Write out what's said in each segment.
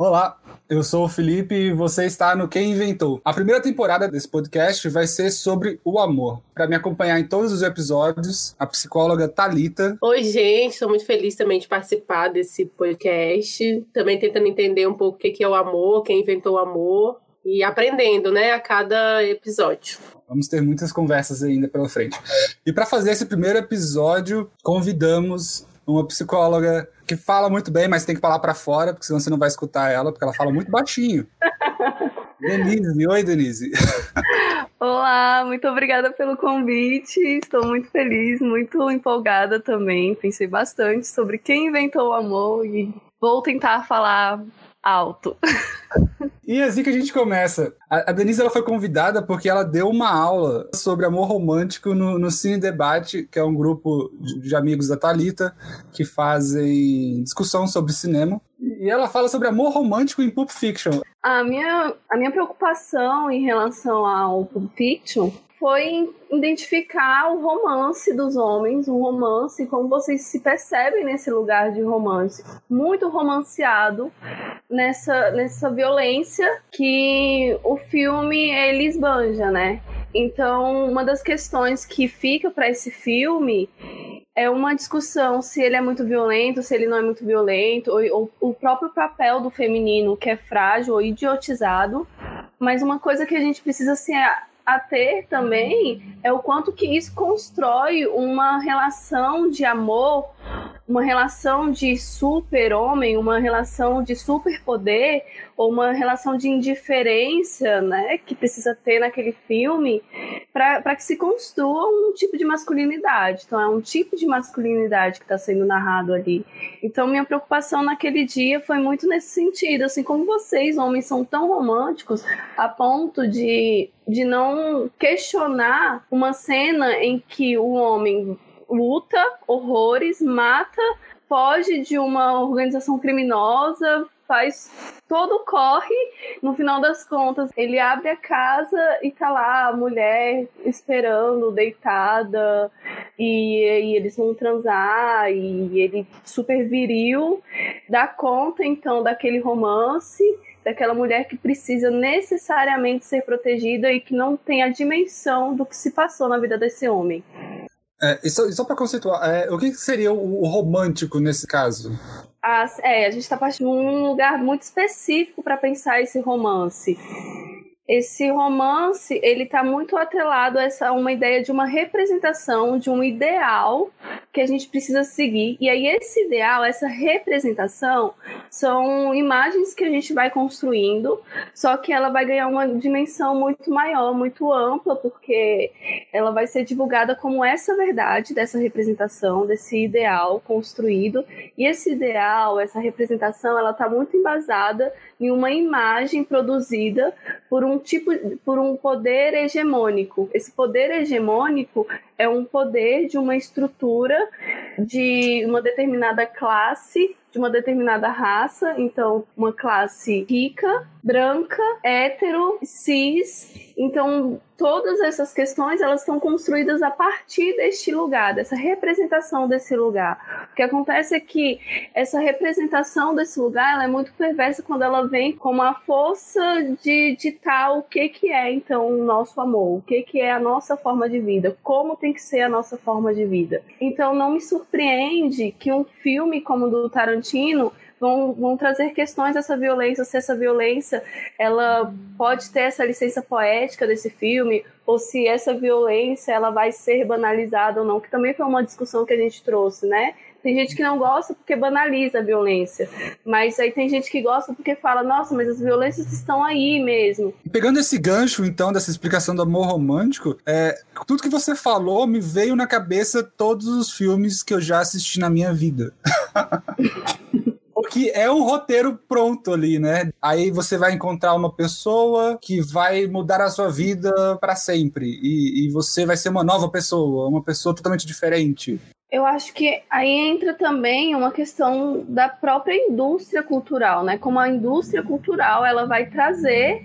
Olá, eu sou o Felipe e você está no Quem Inventou. A primeira temporada desse podcast vai ser sobre o amor. Para me acompanhar em todos os episódios, a psicóloga Talita. Oi, gente, estou muito feliz também de participar desse podcast. Também tentando entender um pouco o que é o amor, quem inventou o amor e aprendendo, né, a cada episódio. Vamos ter muitas conversas ainda pela frente. E para fazer esse primeiro episódio, convidamos uma psicóloga que fala muito bem, mas tem que falar para fora, porque senão você não vai escutar ela, porque ela fala muito baixinho. Denise, oi Denise. Olá, muito obrigada pelo convite. Estou muito feliz, muito empolgada também. Pensei bastante sobre quem inventou o amor e vou tentar falar alto. E é assim que a gente começa. A, Denise ela foi convidada porque ela deu uma aula sobre amor romântico no, no Cine Debate, que é um grupo de, de amigos da Talita que fazem discussão sobre cinema. E ela fala sobre amor romântico em Pulp Fiction. A minha, a minha preocupação em relação ao Pulp Fiction foi identificar o romance dos homens, um romance, como vocês se percebem nesse lugar de romance, muito romanceado nessa, nessa violência que o filme ele esbanja, né? Então, uma das questões que fica para esse filme é uma discussão se ele é muito violento, se ele não é muito violento, ou, ou, o próprio papel do feminino que é frágil ou idiotizado. Mas uma coisa que a gente precisa se a ter também é o quanto que isso constrói uma relação de amor, uma relação de super-homem, uma relação de superpoder, ou uma relação de indiferença, né, que precisa ter naquele filme, para que se construa um tipo de masculinidade. Então, é um tipo de masculinidade que está sendo narrado ali. Então, minha preocupação naquele dia foi muito nesse sentido. Assim como vocês, homens, são tão românticos a ponto de, de não questionar uma cena em que o homem luta horrores, mata, foge de uma organização criminosa, faz todo corre, no final das contas, ele abre a casa e tá lá a mulher esperando, deitada, e, e eles vão transar, e ele super viril, dá conta então daquele romance, daquela mulher que precisa necessariamente ser protegida e que não tem a dimensão do que se passou na vida desse homem. É, e só, só para conceituar, é, o que seria o, o romântico nesse caso? As, é, a gente está partindo de um lugar muito específico para pensar esse romance esse romance ele está muito atrelado a essa uma ideia de uma representação de um ideal que a gente precisa seguir. E aí esse ideal essa representação são imagens que a gente vai construindo só que ela vai ganhar uma dimensão muito maior muito ampla porque ela vai ser divulgada como essa verdade dessa representação desse ideal construído. E esse ideal essa representação ela está muito embasada em uma imagem produzida por um tipo por um poder hegemônico. Esse poder hegemônico é um poder de uma estrutura de uma determinada classe de uma determinada raça, então uma classe rica, branca, hétero, cis. Então todas essas questões elas estão construídas a partir deste lugar, dessa representação desse lugar. O que acontece é que essa representação desse lugar ela é muito perversa quando ela vem com a força de ditar o que que é então o nosso amor, o que que é a nossa forma de vida, como tem que ser a nossa forma de vida. Então não me surpreende que um filme como o do Tarantino vão, vão trazer questões dessa violência, se essa violência ela pode ter essa licença poética desse filme, ou se essa violência ela vai ser banalizada ou não, que também foi uma discussão que a gente trouxe, né? Tem gente que não gosta porque banaliza a violência, mas aí tem gente que gosta porque fala, nossa, mas as violências estão aí mesmo. Pegando esse gancho, então, dessa explicação do amor romântico, é, tudo que você falou me veio na cabeça todos os filmes que eu já assisti na minha vida. que é um roteiro pronto ali, né? Aí você vai encontrar uma pessoa que vai mudar a sua vida para sempre e, e, você vai ser uma nova pessoa, uma pessoa totalmente diferente. Eu acho que aí entra também uma questão da própria indústria cultural, né? Como a indústria cultural ela vai trazer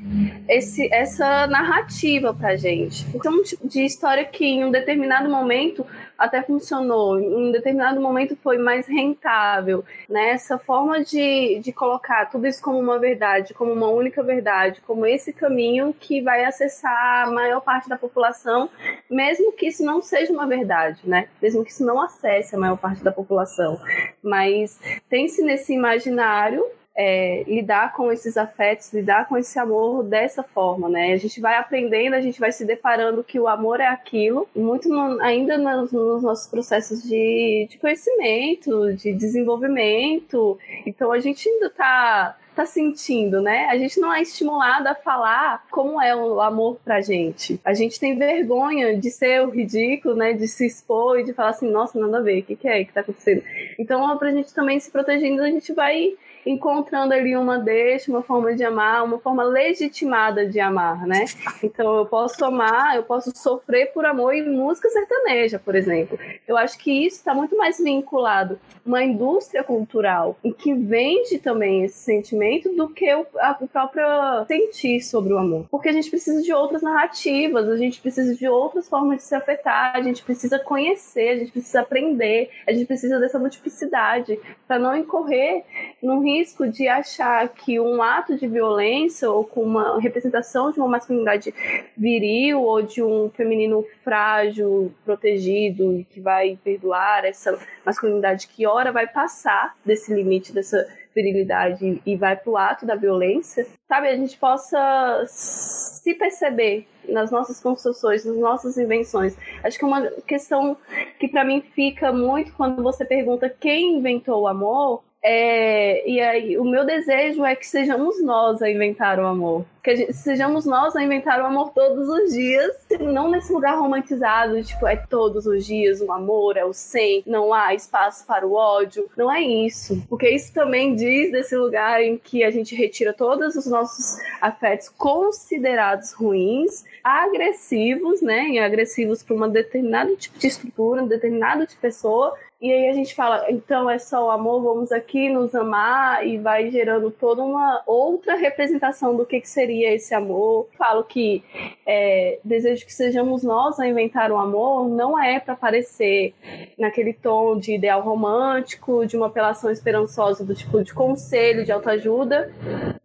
esse, essa narrativa pra gente. É um tipo de história que em um determinado momento até funcionou, em determinado momento foi mais rentável. Né? Essa forma de, de colocar tudo isso como uma verdade, como uma única verdade, como esse caminho que vai acessar a maior parte da população, mesmo que isso não seja uma verdade, né? mesmo que isso não acesse a maior parte da população. Mas tem-se nesse imaginário é, lidar com esses afetos, lidar com esse amor dessa forma, né? A gente vai aprendendo, a gente vai se deparando que o amor é aquilo, muito no, ainda nos, nos, nossos processos de, de conhecimento, de desenvolvimento. Então a gente ainda está tá sentindo, né? A gente não é estimulado a falar como é o amor pra gente. A gente tem vergonha de ser o ridículo, né? De se expor e de falar assim, nossa, nada a ver, o que, que é que tá acontecendo? Então, pra gente também se protegendo, a gente vai encontrando ali uma deixa, uma forma de amar, uma forma legitimada de amar, né? Então eu posso amar, eu posso sofrer por amor em música sertaneja, por exemplo. Eu acho que isso está muito mais vinculado uma indústria cultural e que vende também esse sentimento do que o, a, o próprio sentir sobre o amor. Porque a gente precisa de outras narrativas, a gente precisa de outras formas de se afetar, a gente precisa conhecer, a gente precisa aprender, a gente precisa dessa multiplicidade para não incorrer num risco de achar que um ato de violência ou com uma representação de uma masculinidade viril ou de um feminino frágil, protegido e que vai perdoar essa masculinidade que hora vai passar desse limite dessa virilidade e vai pro ato da violência, sabe? A gente possa se perceber nas nossas construções, nas nossas invenções. Acho que uma questão que para mim fica muito quando você pergunta quem inventou o amor é, e aí, o meu desejo é que sejamos nós a inventar o amor. Que gente, sejamos nós a inventar o amor todos os dias, não nesse lugar romantizado, tipo, é todos os dias o amor, é o sem, não há espaço para o ódio. Não é isso. Porque isso também diz desse lugar em que a gente retira todos os nossos afetos considerados ruins, agressivos, né? E agressivos para uma determinado tipo de estrutura, um determinado tipo de pessoa, e aí a gente fala, então é só o amor, vamos aqui nos amar e vai gerando toda uma outra representação do que, que seria esse amor. Falo que é, desejo que sejamos nós a inventar o um amor, não é para parecer naquele tom de ideal romântico, de uma apelação esperançosa do tipo de conselho, de autoajuda,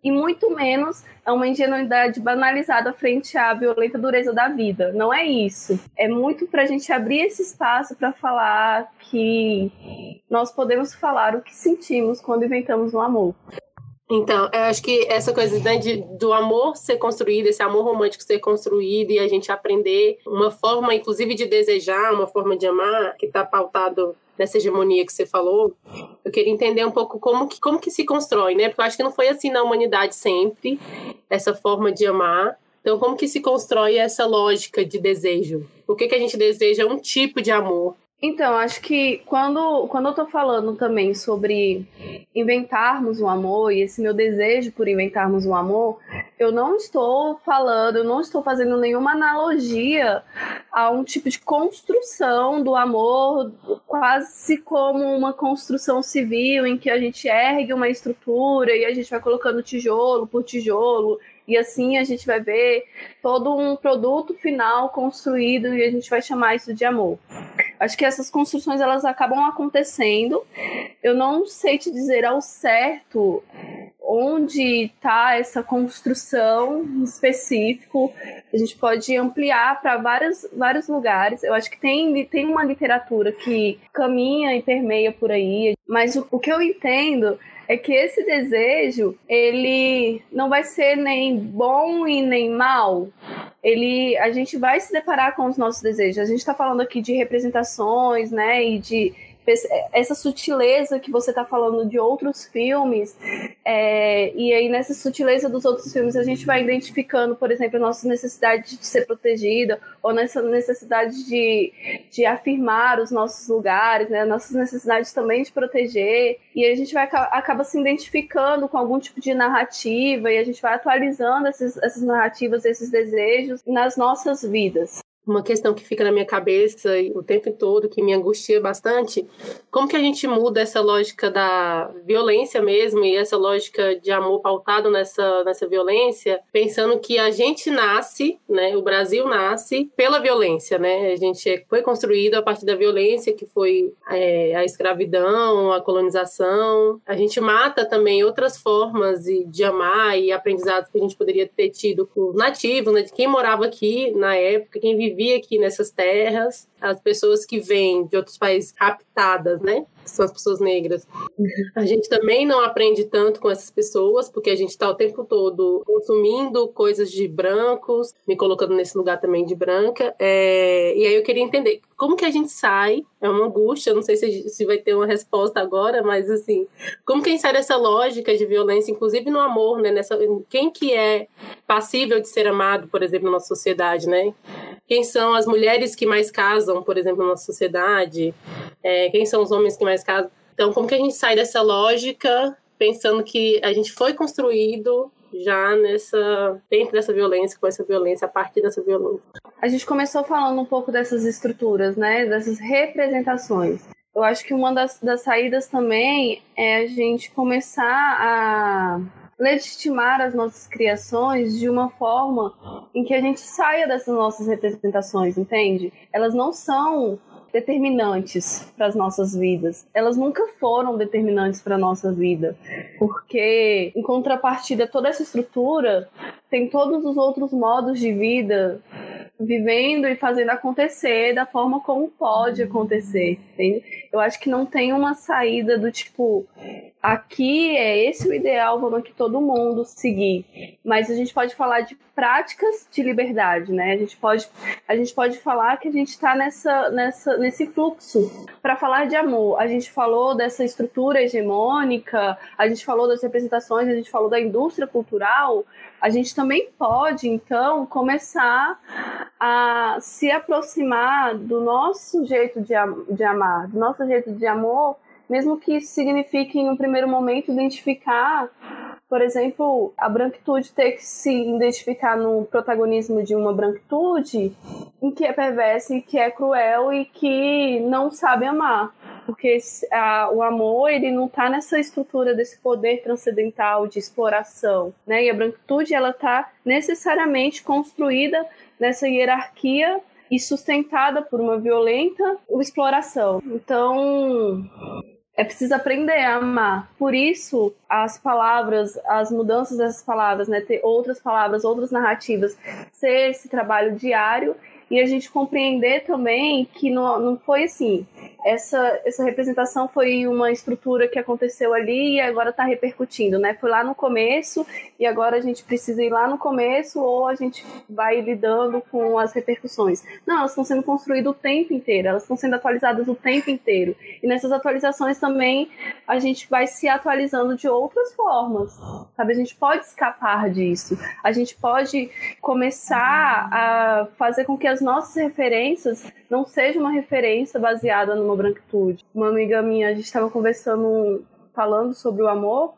e muito menos é uma ingenuidade banalizada frente à violenta dureza da vida. Não é isso. É muito para a gente abrir esse espaço para falar que nós podemos falar o que sentimos quando inventamos um amor. Então, eu acho que essa coisa né, de, do amor ser construído, esse amor romântico ser construído e a gente aprender uma forma, inclusive, de desejar, uma forma de amar, que está pautado nessa hegemonia que você falou, eu queria entender um pouco como que, como que se constrói, né? Porque eu acho que não foi assim na humanidade sempre, essa forma de amar. Então, como que se constrói essa lógica de desejo? Por que, que a gente deseja um tipo de amor? Então, acho que quando, quando eu tô falando também sobre inventarmos um amor e esse meu desejo por inventarmos um amor, eu não estou falando, eu não estou fazendo nenhuma analogia a um tipo de construção do amor, quase como uma construção civil em que a gente ergue uma estrutura e a gente vai colocando tijolo por tijolo e assim a gente vai ver todo um produto final construído e a gente vai chamar isso de amor. Acho que essas construções elas acabam acontecendo. Eu não sei te dizer ao certo onde está essa construção específico. A gente pode ampliar para vários, vários lugares. Eu acho que tem, tem uma literatura que caminha e permeia por aí. Mas o, o que eu entendo é que esse desejo, ele não vai ser nem bom e nem mal. Ele, a gente vai se deparar com os nossos desejos. A gente está falando aqui de representações, né, e de essa sutileza que você está falando de outros filmes, é, e aí nessa sutileza dos outros filmes a gente vai identificando, por exemplo, a nossa necessidade de ser protegida, ou nessa necessidade de, de afirmar os nossos lugares, né, nossas necessidades também de proteger, e a gente vai acaba se identificando com algum tipo de narrativa, e a gente vai atualizando essas narrativas, esses desejos nas nossas vidas. Uma questão que fica na minha cabeça o tempo todo, que me angustia bastante, como que a gente muda essa lógica da violência mesmo e essa lógica de amor pautado nessa, nessa violência, pensando que a gente nasce, né, o Brasil nasce pela violência, né, a gente foi construído a partir da violência que foi é, a escravidão, a colonização, a gente mata também outras formas de amar e aprendizados que a gente poderia ter tido com os nativos, né, de quem morava aqui na época, quem vivia vivia aqui nessas terras, as pessoas que vêm de outros países raptadas, né? são as pessoas negras. A gente também não aprende tanto com essas pessoas, porque a gente está o tempo todo consumindo coisas de brancos, me colocando nesse lugar também de branca. É... E aí eu queria entender como que a gente sai, é uma angústia, não sei se, se vai ter uma resposta agora, mas assim, como que a gente sai dessa lógica de violência, inclusive no amor, né? Nessa, quem que é passível de ser amado, por exemplo, na nossa sociedade, né? Quem são as mulheres que mais casam, por exemplo, na sociedade? É, quem são os homens que mais casam? Então, como que a gente sai dessa lógica pensando que a gente foi construído já nessa dentro dessa violência, com essa violência, a partir dessa violência. A gente começou falando um pouco dessas estruturas, né, dessas representações. Eu acho que uma das, das saídas também é a gente começar a legitimar as nossas criações de uma forma em que a gente saia dessas nossas representações, entende? Elas não são determinantes para as nossas vidas. Elas nunca foram determinantes para a nossa vida, porque em contrapartida toda essa estrutura tem todos os outros modos de vida vivendo e fazendo acontecer da forma como pode acontecer. Entende? Eu acho que não tem uma saída do tipo, aqui é esse o ideal, vamos aqui todo mundo seguir. Mas a gente pode falar de práticas de liberdade, né? A gente pode, a gente pode falar que a gente está nessa, nessa, nesse fluxo. Para falar de amor, a gente falou dessa estrutura hegemônica, a gente falou das representações, a gente falou da indústria cultural, a gente também pode, então, começar a se aproximar do nosso jeito de, de amar, do nosso jeito de amor, mesmo que isso signifique, em um primeiro momento, identificar, por exemplo, a branquitude ter que se identificar no protagonismo de uma branquitude em que é perversa e que é cruel e que não sabe amar porque a, o amor ele não está nessa estrutura desse poder transcendental de exploração, né? E a branquitude ela está necessariamente construída nessa hierarquia e sustentada por uma violenta exploração. Então, é preciso aprender a amar. Por isso, as palavras, as mudanças dessas palavras, né, ter outras palavras, outras narrativas, ser esse trabalho diário e a gente compreender também que não, não foi assim. Essa, essa representação foi uma estrutura que aconteceu ali e agora está repercutindo, né? Foi lá no começo e agora a gente precisa ir lá no começo ou a gente vai lidando com as repercussões. Não, elas estão sendo construídas o tempo inteiro, elas estão sendo atualizadas o tempo inteiro. E nessas atualizações também a gente vai se atualizando de outras formas, sabe? A gente pode escapar disso, a gente pode começar a fazer com que as as nossas referências não sejam uma referência baseada numa branquitude. Uma amiga minha, a gente estava conversando, falando sobre o amor,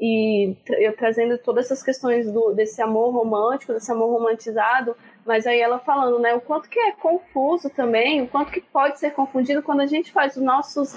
e eu trazendo todas essas questões do, desse amor romântico, desse amor romantizado, mas aí ela falando, né, o quanto que é confuso também, o quanto que pode ser confundido quando a gente faz os nossos,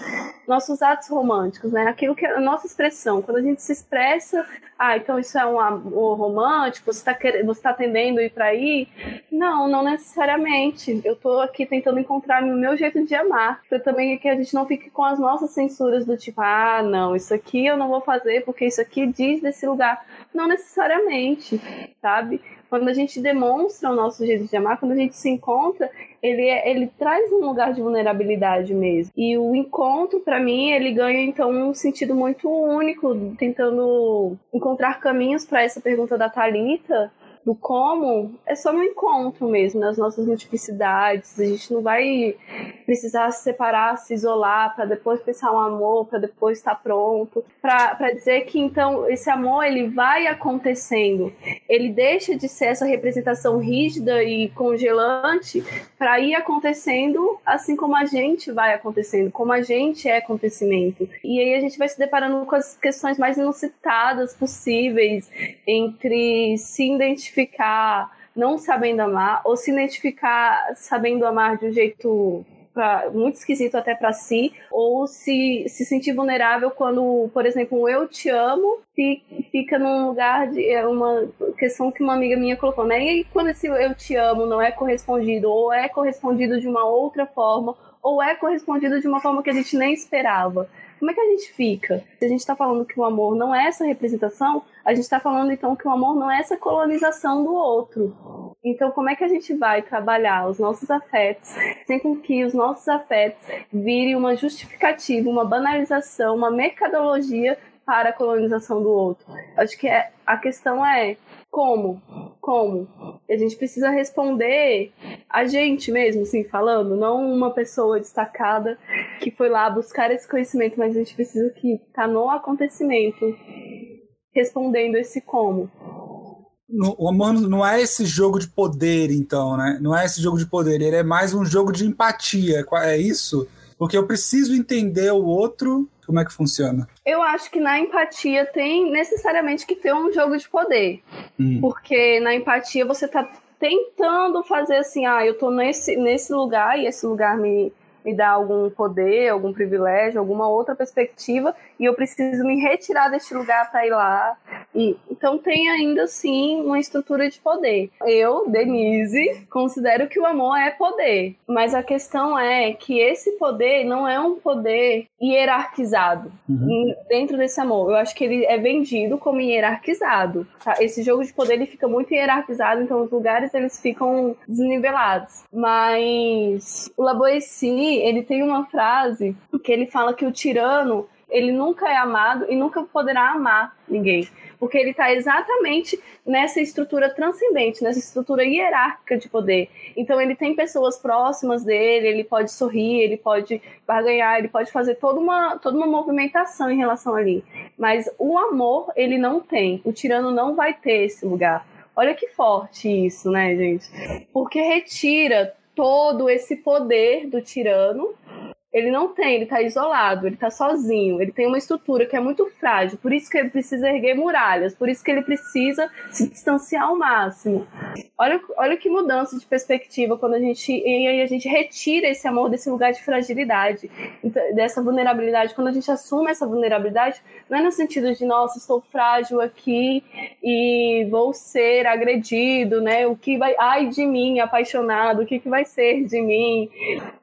nossos atos românticos, né, aquilo que é a nossa expressão, quando a gente se expressa, ah, então isso é um amor romântico, você está você tá tendendo a ir para aí? Não, não necessariamente. Eu estou aqui tentando encontrar o meu jeito de amar, para também que a gente não fique com as nossas censuras do tipo, ah, não, isso aqui eu não vou fazer porque isso aqui diz desse lugar. Não necessariamente, sabe? Quando a gente demonstra o nosso jeito de amar, quando a gente se encontra, ele, é, ele traz um lugar de vulnerabilidade mesmo. E o encontro, para mim, ele ganha então um sentido muito único, tentando encontrar caminhos para essa pergunta da Talita do como é só no encontro mesmo, nas nossas multiplicidades. A gente não vai precisar se separar, se isolar, para depois pensar um amor, para depois estar pronto. Para dizer que então esse amor ele vai acontecendo. Ele deixa de ser essa representação rígida e congelante para ir acontecendo assim como a gente vai acontecendo, como a gente é acontecimento. E aí a gente vai se deparando com as questões mais inusitadas possíveis entre se identificar identificar não sabendo amar, ou se identificar sabendo amar de um jeito pra, muito esquisito até para si, ou se, se sentir vulnerável quando, por exemplo, um eu te amo fica num lugar de é uma questão que uma amiga minha colocou, né? E quando esse eu te amo não é correspondido, ou é correspondido de uma outra forma, ou é correspondido de uma forma que a gente nem esperava. Como é que a gente fica? Se a gente está falando que o amor não é essa representação, a gente está falando então que o amor não é essa colonização do outro. Então, como é que a gente vai trabalhar os nossos afetos sem com que os nossos afetos virem uma justificativa, uma banalização, uma mercadologia para a colonização do outro? Acho que é, a questão é como? Como? A gente precisa responder a gente mesmo, assim, falando, não uma pessoa destacada que foi lá buscar esse conhecimento, mas a gente precisa que tá no acontecimento respondendo esse como. O amor não é esse jogo de poder, então, né? Não é esse jogo de poder, ele é mais um jogo de empatia, é isso? Porque eu preciso entender o outro como é que funciona? Eu acho que na empatia tem necessariamente que ter um jogo de poder. Hum. Porque na empatia você tá tentando fazer assim, ah, eu tô nesse, nesse lugar e esse lugar me, me dá algum poder, algum privilégio, alguma outra perspectiva, e eu preciso me retirar deste lugar para ir lá. E, então tem ainda assim uma estrutura de poder. Eu, Denise, considero que o amor é poder, mas a questão é que esse poder não é um poder hierarquizado uhum. dentro desse amor. Eu acho que ele é vendido como hierarquizado. Tá? Esse jogo de poder ele fica muito hierarquizado, então os lugares eles ficam desnivelados. Mas o Ele tem uma frase que ele fala que o tirano ele nunca é amado e nunca poderá amar ninguém, porque ele está exatamente nessa estrutura transcendente, nessa estrutura hierárquica de poder. Então ele tem pessoas próximas dele, ele pode sorrir, ele pode barganhar, ele pode fazer toda uma, toda uma movimentação em relação ali. Mas o amor ele não tem, o tirano não vai ter esse lugar. Olha que forte isso, né, gente? Porque retira todo esse poder do tirano ele não tem, ele está isolado, ele está sozinho, ele tem uma estrutura que é muito frágil, por isso que ele precisa erguer muralhas, por isso que ele precisa se distanciar ao máximo. Olha, olha que mudança de perspectiva quando a gente e aí a gente retira esse amor desse lugar de fragilidade, então, dessa vulnerabilidade. Quando a gente assume essa vulnerabilidade, não é no sentido de nossa, estou frágil aqui e vou ser agredido, né? O que vai, ai de mim, apaixonado, o que, que vai ser de mim?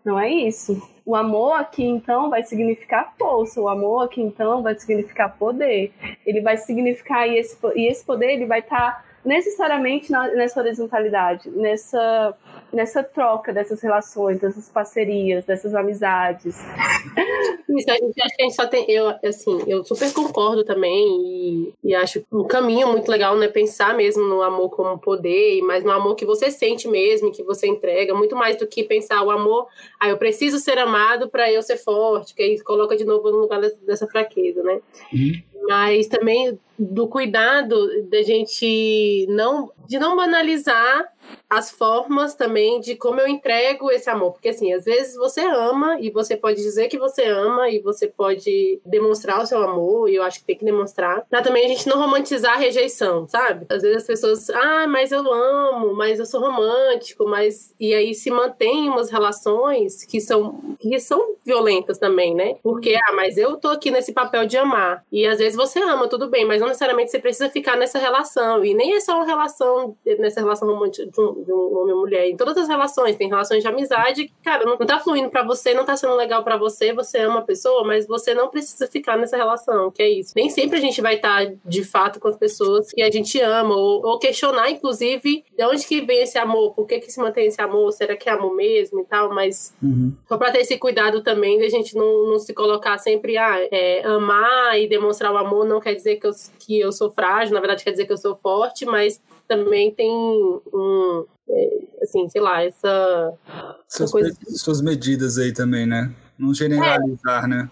Não é isso o amor aqui então vai significar força, o amor aqui então vai significar poder. Ele vai significar e esse, e esse poder ele vai estar tá necessariamente na, nessa horizontalidade, nessa, nessa troca dessas relações, dessas parcerias, dessas amizades. Isso, a gente acho que a gente só tem. Eu, assim, eu super concordo também e, e acho um caminho muito legal, né? Pensar mesmo no amor como poder, mas no amor que você sente mesmo, que você entrega, muito mais do que pensar o amor, ah, eu preciso ser amado para eu ser forte, que aí coloca de novo no lugar dessa fraqueza, né? Uhum mas também do cuidado da gente não de não banalizar as formas também de como eu entrego esse amor. Porque, assim, às vezes você ama e você pode dizer que você ama e você pode demonstrar o seu amor, e eu acho que tem que demonstrar, pra também a gente não romantizar a rejeição, sabe? Às vezes as pessoas, ah, mas eu amo, mas eu sou romântico, mas. E aí se mantém umas relações que são, que são violentas também, né? Porque, ah, mas eu tô aqui nesse papel de amar. E às vezes você ama, tudo bem, mas não necessariamente você precisa ficar nessa relação. E nem é só uma relação, nessa relação romântica de um, homem e mulher. Em todas as relações, tem relações de amizade que, cara, não, tá fluindo para você, não tá sendo legal para você, você ama a pessoa, mas você não precisa ficar nessa relação, que é isso. Nem sempre a gente vai estar, tá, de fato, com as pessoas que a gente ama, ou, ou, questionar, inclusive, de onde que vem esse amor, por que que se mantém esse amor, será que é amor mesmo e tal, mas uhum. só pra ter esse cuidado também de a gente não, não se colocar sempre, ah, é, amar e demonstrar o amor não quer dizer que eu, que eu sou frágil, na verdade quer dizer que eu sou forte, mas também tem um, é, assim, sei lá, essa. Suas, coisa... suas medidas aí também, né? Não generalizar, é. né?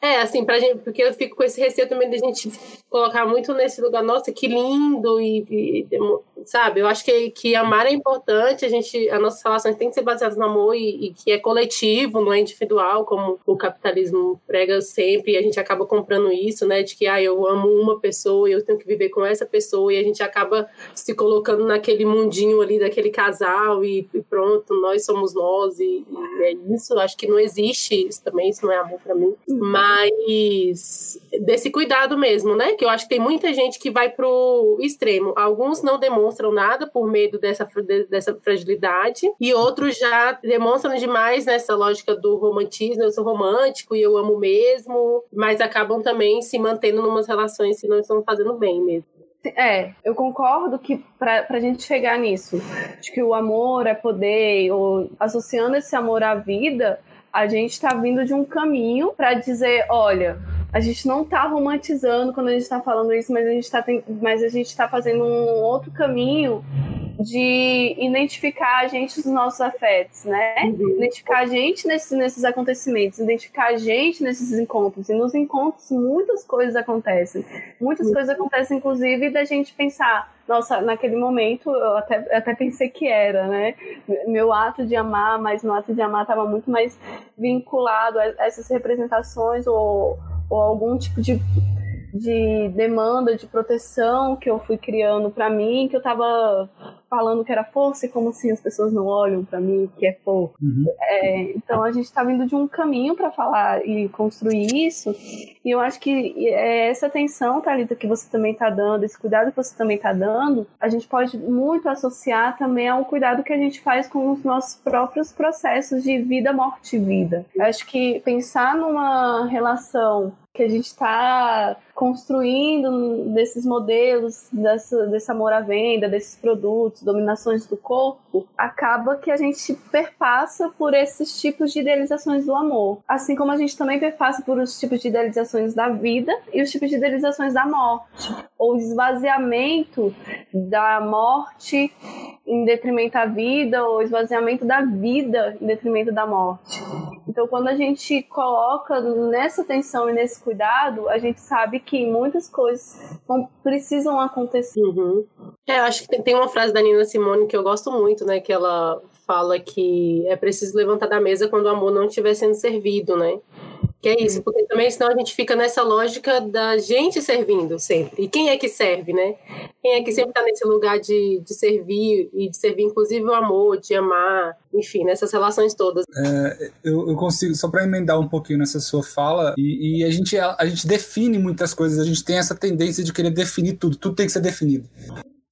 É, assim, pra gente, porque eu fico com esse receio também de a gente colocar muito nesse lugar, nossa, que lindo, e, e sabe? Eu acho que, que amar é importante, a gente, as nossas relações têm que ser baseadas no amor e, e que é coletivo, não é individual, como o capitalismo prega sempre, e a gente acaba comprando isso, né? De que, ah, eu amo uma pessoa e eu tenho que viver com essa pessoa, e a gente acaba se colocando naquele mundinho ali daquele casal e, e pronto, nós somos nós, e, é isso. Acho que não existe isso também, isso não é amor para mim. Uhum. Mas desse cuidado mesmo, né? Que eu acho que tem muita gente que vai pro extremo. Alguns não demonstram nada por medo dessa, dessa fragilidade, e outros já demonstram demais nessa lógica do romantismo. Eu sou romântico e eu amo mesmo, mas acabam também se mantendo numas relações que não estão fazendo bem mesmo. É, eu concordo que para a gente chegar nisso, de que o amor é poder, ou associando esse amor à vida, a gente está vindo de um caminho para dizer, olha, a gente não está romantizando quando a gente está falando isso, mas a gente está mas a gente está fazendo um outro caminho de identificar a gente dos nossos afetos, né? Uhum. Identificar a gente nesses, nesses acontecimentos, identificar a gente nesses encontros. E nos encontros muitas coisas acontecem. Muitas uhum. coisas acontecem, inclusive, da gente pensar, nossa, naquele momento eu até, até pensei que era, né? Meu ato de amar, mas meu ato de amar estava muito mais vinculado a essas representações ou, ou algum tipo de de demanda de proteção que eu fui criando para mim, que eu tava falando que era força e como assim as pessoas não olham para mim que é força. Uhum. É, então a gente está vindo de um caminho para falar e construir isso, e eu acho que é essa atenção, Thalita, que você também está dando, esse cuidado que você também está dando, a gente pode muito associar também ao cuidado que a gente faz com os nossos próprios processos de vida, morte e vida. Eu acho que pensar numa relação que a gente está construindo desses modelos, dessa, desse amor à venda, desses produtos, dominações do corpo, acaba que a gente perpassa por esses tipos de idealizações do amor. Assim como a gente também perpassa por os tipos de idealizações da vida e os tipos de idealizações da morte. Ou esvaziamento da morte em detrimento da vida, ou esvaziamento da vida em detrimento da morte. Então, quando a gente coloca nessa atenção e nesse cuidado, a gente sabe que muitas coisas precisam acontecer. Uhum. É, eu acho que tem, tem uma frase da Nina Simone que eu gosto muito, né? Que ela fala que é preciso levantar da mesa quando o amor não estiver sendo servido, né? Que é isso, porque também senão a gente fica nessa lógica da gente servindo sempre. E quem é que serve, né? Quem é que sempre está nesse lugar de, de servir e de servir, inclusive, o amor, de amar, enfim, nessas relações todas. É, eu, eu, consigo, só para emendar um pouquinho nessa sua fala, e, e, a, gente, a, a gente define muitas coisas, a gente tem essa tendência de querer definir tudo, tudo tem que ser definido.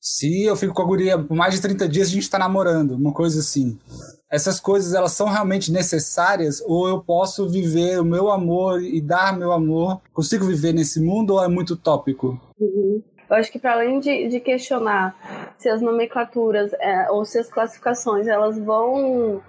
Se eu fico com a guria por mais de 30 dias, a gente está namorando, uma coisa assim. Essas coisas, elas são realmente necessárias? Ou eu posso viver o meu amor e dar meu amor? Consigo viver nesse mundo ou é muito utópico? Uhum. Eu acho que para além de, de, questionar se as nomenclaturas é, ou se as classificações elas vão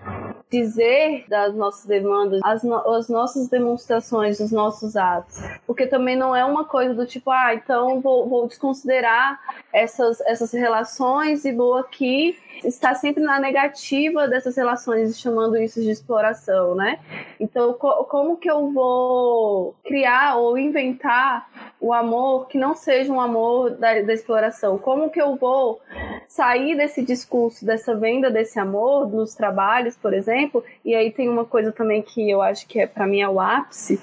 dizer das nossas demandas, as, no, as nossas demonstrações, dos nossos atos, porque também não é uma coisa do tipo, ah, então vou, vou desconsiderar essas, essas relações e vou aqui está sempre na negativa dessas relações, chamando isso de exploração, né? Então, co como que eu vou criar ou inventar o amor que não seja um amor da, da exploração? Como que eu vou sair desse discurso, dessa venda desse amor nos trabalhos, por exemplo? E aí tem uma coisa também que eu acho que é para mim é o ápice,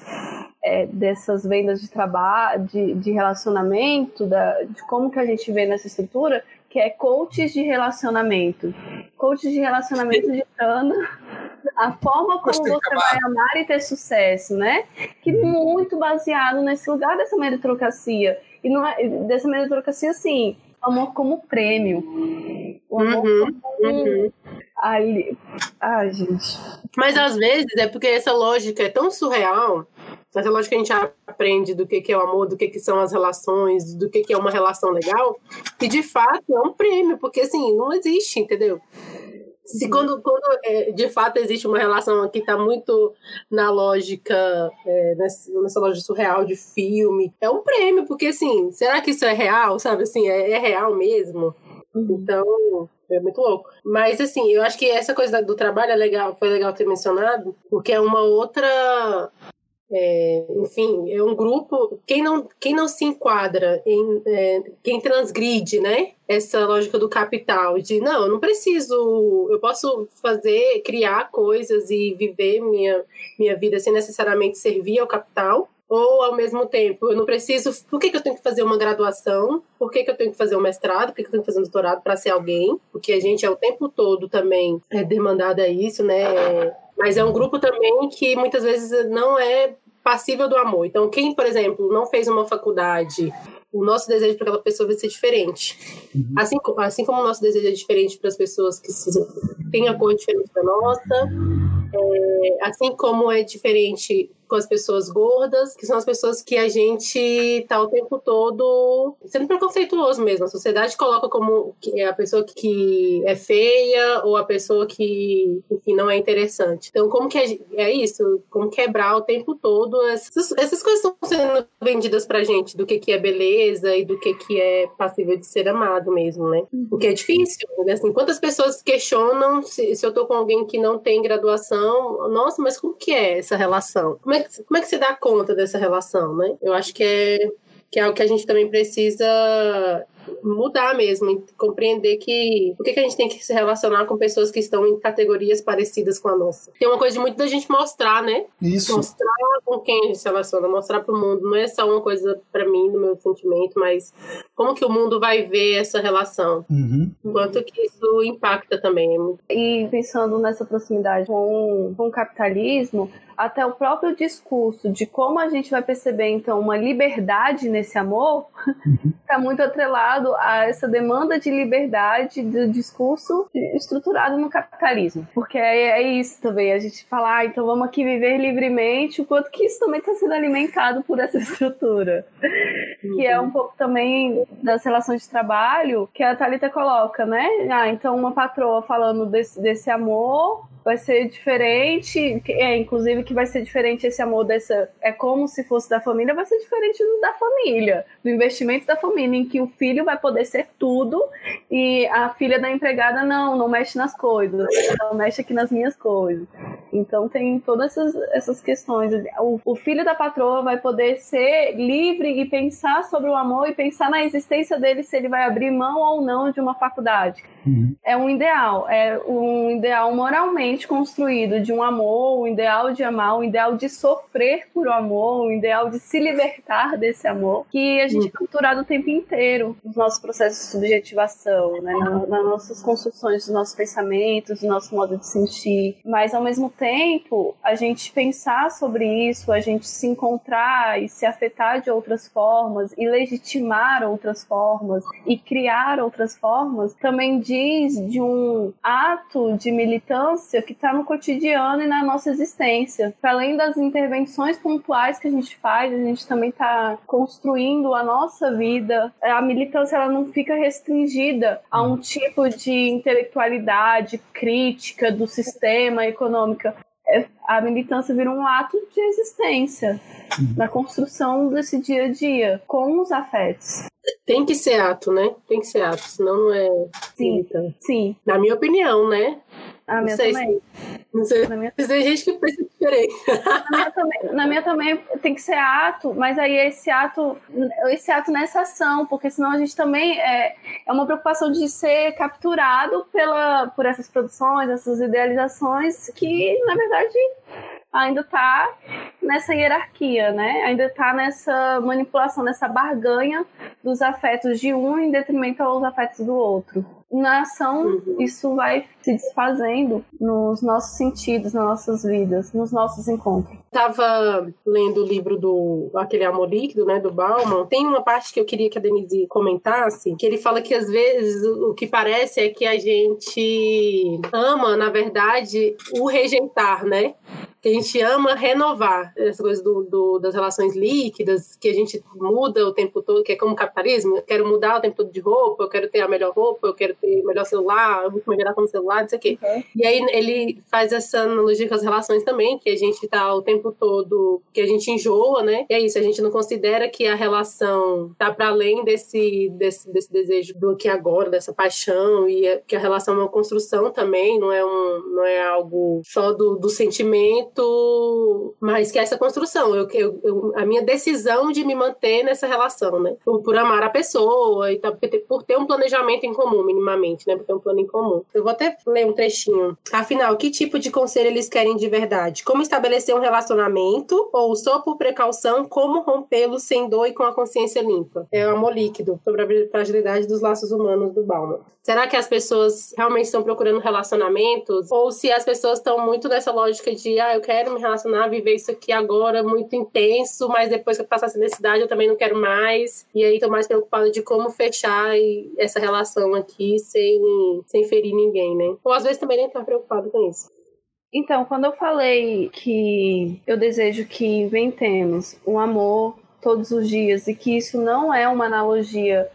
é, dessas vendas de trabalho, de, de relacionamento, da, de como que a gente vê nessa estrutura, que é coaches de relacionamento. Coaches de relacionamento de Tana, a forma como você vai amar e ter sucesso, né? Que muito baseado nesse lugar dessa meritocracia. E não é, dessa meritocracia, assim, amor como prêmio. O amor uhum, como... Uhum. Ai, ai, gente. Mas às vezes é porque essa lógica é tão surreal essa lógica que a gente aprende do que, que é o amor, do que, que são as relações, do que, que é uma relação legal, que de fato é um prêmio, porque assim, não existe, entendeu? Se quando, quando é, de fato existe uma relação que está muito na lógica, é, nessa, nessa lógica surreal de filme, é um prêmio, porque assim, será que isso é real, sabe assim, é, é real mesmo? Uhum. Então, é muito louco. Mas, assim, eu acho que essa coisa do trabalho é legal, foi legal ter mencionado, porque é uma outra É, enfim, é um grupo. Quem não, quem não se enquadra em. É, quem transgride, né? Essa lógica do capital, de não, eu não preciso, eu posso fazer, criar coisas e viver minha, minha vida sem necessariamente servir ao capital, ou ao mesmo tempo, eu não preciso. Por que, que eu tenho que fazer uma graduação? Por que, que eu tenho que fazer um mestrado? Por que, que eu tenho que fazer um doutorado para ser alguém? Porque a gente é o tempo todo também é demandado a isso, né? Mas é um grupo também que muitas vezes não é passível do amor. Então, quem, por exemplo, não fez uma faculdade o nosso desejo para aquela pessoa vai ser diferente. Uhum. Assim, assim como o nosso desejo é diferente para as pessoas que têm a cor diferente da nossa, é, assim como é diferente com as pessoas gordas, que são as pessoas que a gente tá o tempo todo sendo preconceituoso mesmo. A sociedade coloca como é a pessoa que é feia ou a pessoa que, enfim, não é interessante. Então, como que é, é isso? Como quebrar o tempo todo essas, essas coisas estão sendo vendidas pra gente do que, que é beleza e do que, que é passível de ser amado mesmo, né? O que é difícil. Né? Assim, quantas pessoas questionam se, se eu tô com alguém que não tem graduação, nossa, mas como que é essa relação? Como é como é que você dá conta dessa relação, né? Eu acho que é, que é algo que a gente também precisa mudar mesmo, compreender que por que, que a gente tem que se relacionar com pessoas que estão em categorias parecidas com a nossa. Tem uma coisa de muito da gente mostrar, né? Isso. Mostrar com quem a gente se relaciona, mostrar para o mundo. Não é só uma coisa para mim, do meu sentimento, mas como que o mundo vai ver essa relação. Uhum. Quanto que isso impacta também. E pensando nessa proximidade com, com o capitalismo, até o próprio discurso de como a gente vai perceber, então, uma liberdade nesse amor, está uhum. muito atrelado a essa demanda de liberdade do discurso estruturado no capitalismo. Porque é, é isso também, a gente fala, ah, então vamos aqui viver livremente, o quanto que isso também está sendo alimentado por essa estrutura. Uhum. Que é um pouco também das relações de trabalho que a Thalita coloca, né? Ah, então uma patroa falando desse, desse amor vai ser diferente, é, inclusive que vai ser diferente esse amor dessa, é como se fosse da família, vai ser diferente do da família, do investimento da família, em que o filho vai poder ser tudo e a filha da empregada não, não mexe nas coisas, não mexe aqui nas minhas coisas. Então tem todas essas, essas questões. O, o filho da patroa vai poder ser livre e pensar sobre o amor e pensar na existência dele se ele vai abrir mão ou não de uma faculdade. Uhum. É um ideal, é um ideal moralmente construído de um amor, um ideal de amar, um ideal de sofrer por amor, um ideal de se libertar desse amor, que a gente uhum. é capturado o tempo inteiro nos nossos processos de subjetivação, né? nas nossas construções dos nossos pensamentos, do nosso modo de sentir. Mas ao mesmo tempo, a gente pensar sobre isso, a gente se encontrar e se afetar de outras formas e legitimar outras formas e criar outras formas também diz de um ato de militância que está no cotidiano e na nossa existência. Para além das intervenções pontuais que a gente faz, a gente também está construindo a nossa vida. A militância ela não fica restringida a um tipo de intelectualidade crítica do sistema econômico. É, a militância vira um ato de existência na construção desse dia a dia com os afetos. Tem que ser ato, né? Tem que ser ato, senão não é sim. Sim. Na minha opinião, né? A minha não também. Se, não sei. Na minha... Tem gente que pensa diferente. Na minha, também, na minha também tem que ser ato, mas aí esse ato, esse ato nessa ação, porque senão a gente também é, é uma preocupação de ser capturado pela, por essas produções, essas idealizações que, na verdade, ainda está nessa hierarquia, né? Ainda está nessa manipulação, nessa barganha dos afetos de um em detrimento aos afetos do outro. Na ação, uhum. isso vai se desfazendo nos nossos sentidos, nas nossas vidas, nos nossos encontros. Estava lendo o livro do aquele Amor Líquido, né, do Bauman. Tem uma parte que eu queria que a Denise comentasse, que ele fala que às vezes o que parece é que a gente ama, na verdade, o rejeitar, né? Que a gente ama renovar essa coisa do, do, das relações líquidas, que a gente muda o tempo todo, que é como capitalismo, eu quero mudar o tempo todo de roupa, eu quero ter a melhor roupa, eu quero ter o melhor celular, eu vou melhorar com o celular, não sei o quê. Uhum. E aí ele faz essa analogia com as relações também, que a gente tá o tempo todo, que a gente enjoa, né? E é isso, a gente não considera que a relação tá para além desse, desse, desse desejo do que agora, dessa paixão, e é, que a relação é uma construção também, não é, um, não é algo só do, do sentimento relacionamento, mas que essa construção, eu, eu, eu, a minha decisão de me manter nessa relação, né? Por, por amar a pessoa e por ter um planejamento em comum, minimamente, né? Por ter um plano em comum. Eu vou até ler um trechinho. Afinal, que tipo de conselho eles querem de verdade? Como estabelecer um relacionamento ou só por precaução, como rompê-lo sem dor e com a consciência limpa? É o amor líquido sobre a fragilidade dos laços humanos do Bauman. Será que as pessoas realmente estão procurando relacionamentos? Ou se as pessoas estão muito nessa lógica de, ah, eu quero me relacionar, viver isso aqui agora muito intenso, mas depois que eu passar essa necessidade eu também não quero mais. E aí tô mais preocupada de como fechar essa relação aqui sem, sem ferir ninguém, né? Ou às vezes também nem tá preocupado com isso. Então, quando eu falei que eu desejo que inventemos um amor todos os dias e que isso não é uma analogia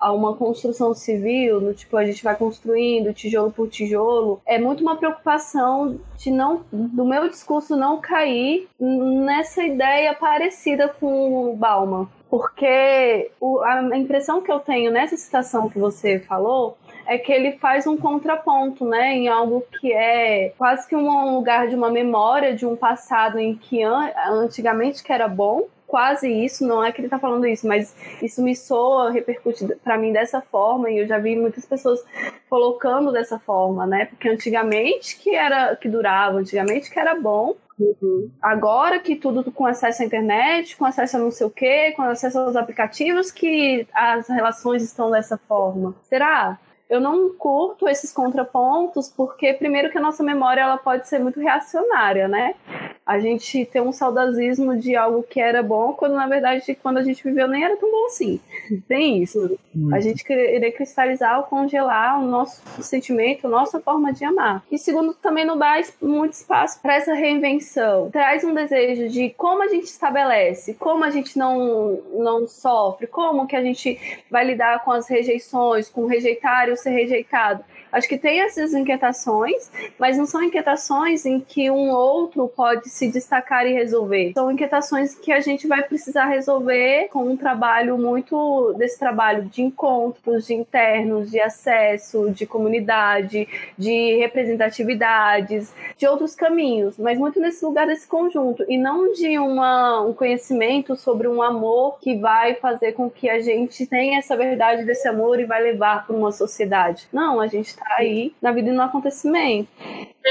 a uma construção civil, no tipo a gente vai construindo tijolo por tijolo, é muito uma preocupação de não do meu discurso não cair nessa ideia parecida com o Bauman, porque a impressão que eu tenho nessa citação que você falou é que ele faz um contraponto, né, em algo que é quase que um lugar de uma memória de um passado em que antigamente que era bom quase isso, não é que ele tá falando isso, mas isso me soa, repercute para mim dessa forma, e eu já vi muitas pessoas colocando dessa forma, né? Porque antigamente que era que durava, antigamente que era bom. Uhum. Agora que tudo com acesso à internet, com acesso a não sei o quê, com acesso aos aplicativos, que as relações estão dessa forma. Será? Eu não curto esses contrapontos porque primeiro que a nossa memória ela pode ser muito reacionária, né? A gente tem um saudosismo de algo que era bom quando na verdade quando a gente viveu nem era tão bom assim. Tem isso. A gente querer cristalizar ou congelar o nosso sentimento, a nossa forma de amar. E segundo também não dá muito espaço para essa reinvenção. Traz um desejo de como a gente estabelece, como a gente não não sofre, como que a gente vai lidar com as rejeições, com rejeitar ser rejeitado. Acho que tem essas inquietações, mas não são inquietações em que um outro pode se destacar e resolver. São inquietações que a gente vai precisar resolver com um trabalho muito desse trabalho de encontros, de internos, de acesso, de comunidade, de representatividades, de outros caminhos, mas muito nesse lugar desse conjunto e não de uma, um conhecimento sobre um amor que vai fazer com que a gente tenha essa verdade desse amor e vai levar para uma sociedade. Não, a gente está aí na vida e no acontecimento.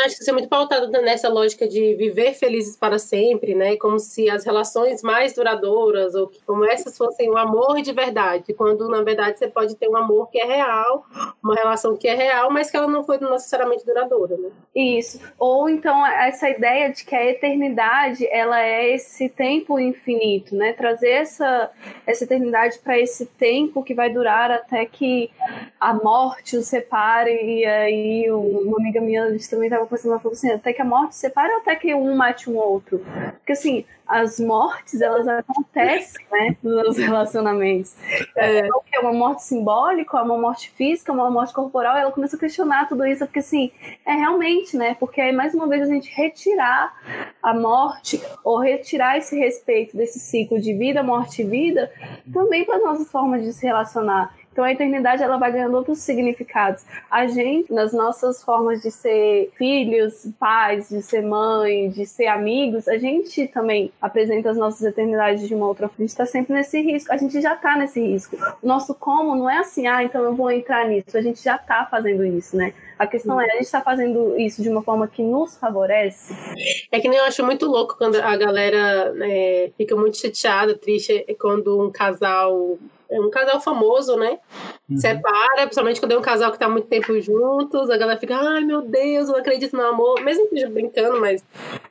Acho que isso é muito pautado nessa lógica de viver felizes para sempre, né? Como se as relações mais duradouras ou como essas fossem um amor de verdade, quando na verdade você pode ter um amor que é real, uma relação que é real, mas que ela não foi necessariamente duradoura, né? Isso. Ou então essa ideia de que a eternidade ela é esse tempo infinito, né? Trazer essa essa eternidade para esse tempo que vai durar até que a morte os separe e aí uma amiga minha também estava tava ela falou assim, até que a morte separe ou até que um mate um outro? Porque assim, as mortes, elas acontecem, né, nos relacionamentos. É, é uma morte simbólica, uma morte física, uma morte corporal, ela começa a questionar tudo isso, porque assim, é realmente, né, porque aí mais uma vez a gente retirar a morte, ou retirar esse respeito desse ciclo de vida, morte e vida, também para as nossas formas de se relacionar. Então a eternidade ela vai ganhando outros significados. A gente, nas nossas formas de ser filhos, pais, de ser mãe, de ser amigos, a gente também apresenta as nossas eternidades de uma outra forma. A gente está sempre nesse risco, a gente já está nesse risco. O nosso como não é assim, ah, então eu vou entrar nisso. A gente já está fazendo isso, né? A questão é, a gente está fazendo isso de uma forma que nos favorece? É que nem eu acho muito louco quando a galera né, fica muito chateada, triste, quando um casal é um casal famoso, né? Uhum. Separa, principalmente quando é um casal que tá muito tempo juntos, a galera fica, ai meu Deus, eu não acredito no amor, mesmo que brincando, mas.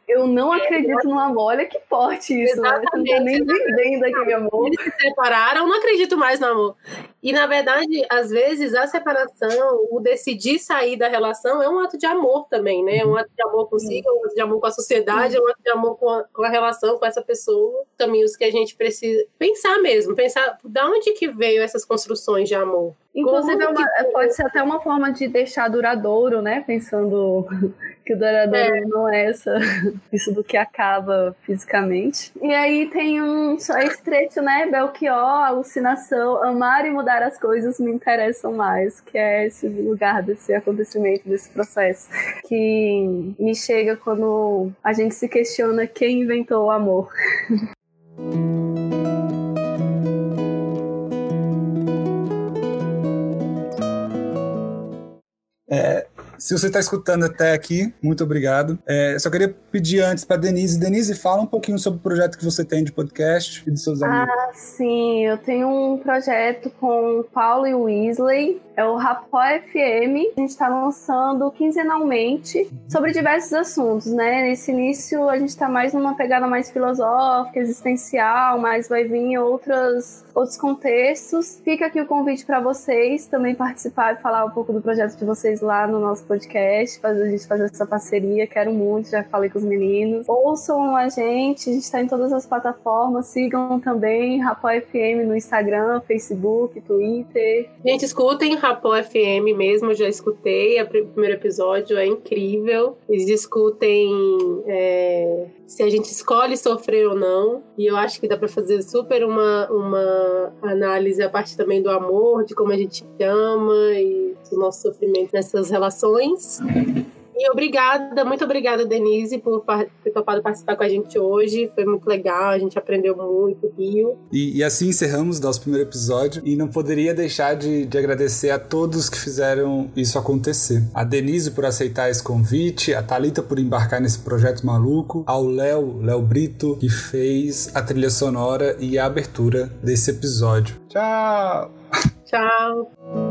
Eu não acredito no amor, olha que forte isso, Exatamente. né? Você não tá nem vivendo aquele amor. Eles se separaram, eu não acredito mais no amor. E na verdade, às vezes, a separação, o decidir sair da relação é um ato de amor também, né? É um ato de amor consigo, é um ato de amor com a sociedade, é um ato de amor com a, com a relação com essa pessoa. Caminhos que a gente precisa pensar mesmo, pensar da onde que veio essas construções de amor. Inclusive, é uma, pode ser até uma forma de deixar duradouro, né? Pensando Que o duradouro é. não é essa, isso do que acaba fisicamente. E aí tem um só esse trecho, né? Belchior, alucinação, amar e mudar as coisas me interessam mais, que é esse lugar desse acontecimento, desse processo, que me chega quando a gente se questiona quem inventou o amor. É, se você está escutando até aqui, muito obrigado. É, só queria pedir antes para Denise. Denise, fala um pouquinho sobre o projeto que você tem de podcast e dos seus amigos. Ah, sim. Eu tenho um projeto com o Paulo e o Weasley. É o Rapó FM. A gente está lançando quinzenalmente sobre diversos assuntos, né? Nesse início, a gente está mais numa pegada mais filosófica, existencial, mas vai vir outras, outros contextos. Fica aqui o convite para vocês também participar e falar um pouco do projeto de vocês lá no nosso podcast, fazer a gente fazer essa parceria. Quero muito, já falei com os meninos. Ouçam a gente, a gente está em todas as plataformas. Sigam também Rapó FM no Instagram, Facebook, Twitter. Gente, escutem Rapó FM mesmo, já escutei. O primeiro episódio é incrível. Eles discutem é, se a gente escolhe sofrer ou não. E eu acho que dá para fazer super uma, uma análise a partir também do amor, de como a gente ama e do nosso sofrimento nessas relações. E obrigada, muito obrigada, Denise, por ter topado participar com a gente hoje. Foi muito legal, a gente aprendeu muito, Rio. E, e assim encerramos nosso primeiro episódio. E não poderia deixar de, de agradecer a todos que fizeram isso acontecer. A Denise por aceitar esse convite, a Talita por embarcar nesse projeto maluco, ao Léo, Léo Brito, que fez a trilha sonora e a abertura desse episódio. Tchau! Tchau!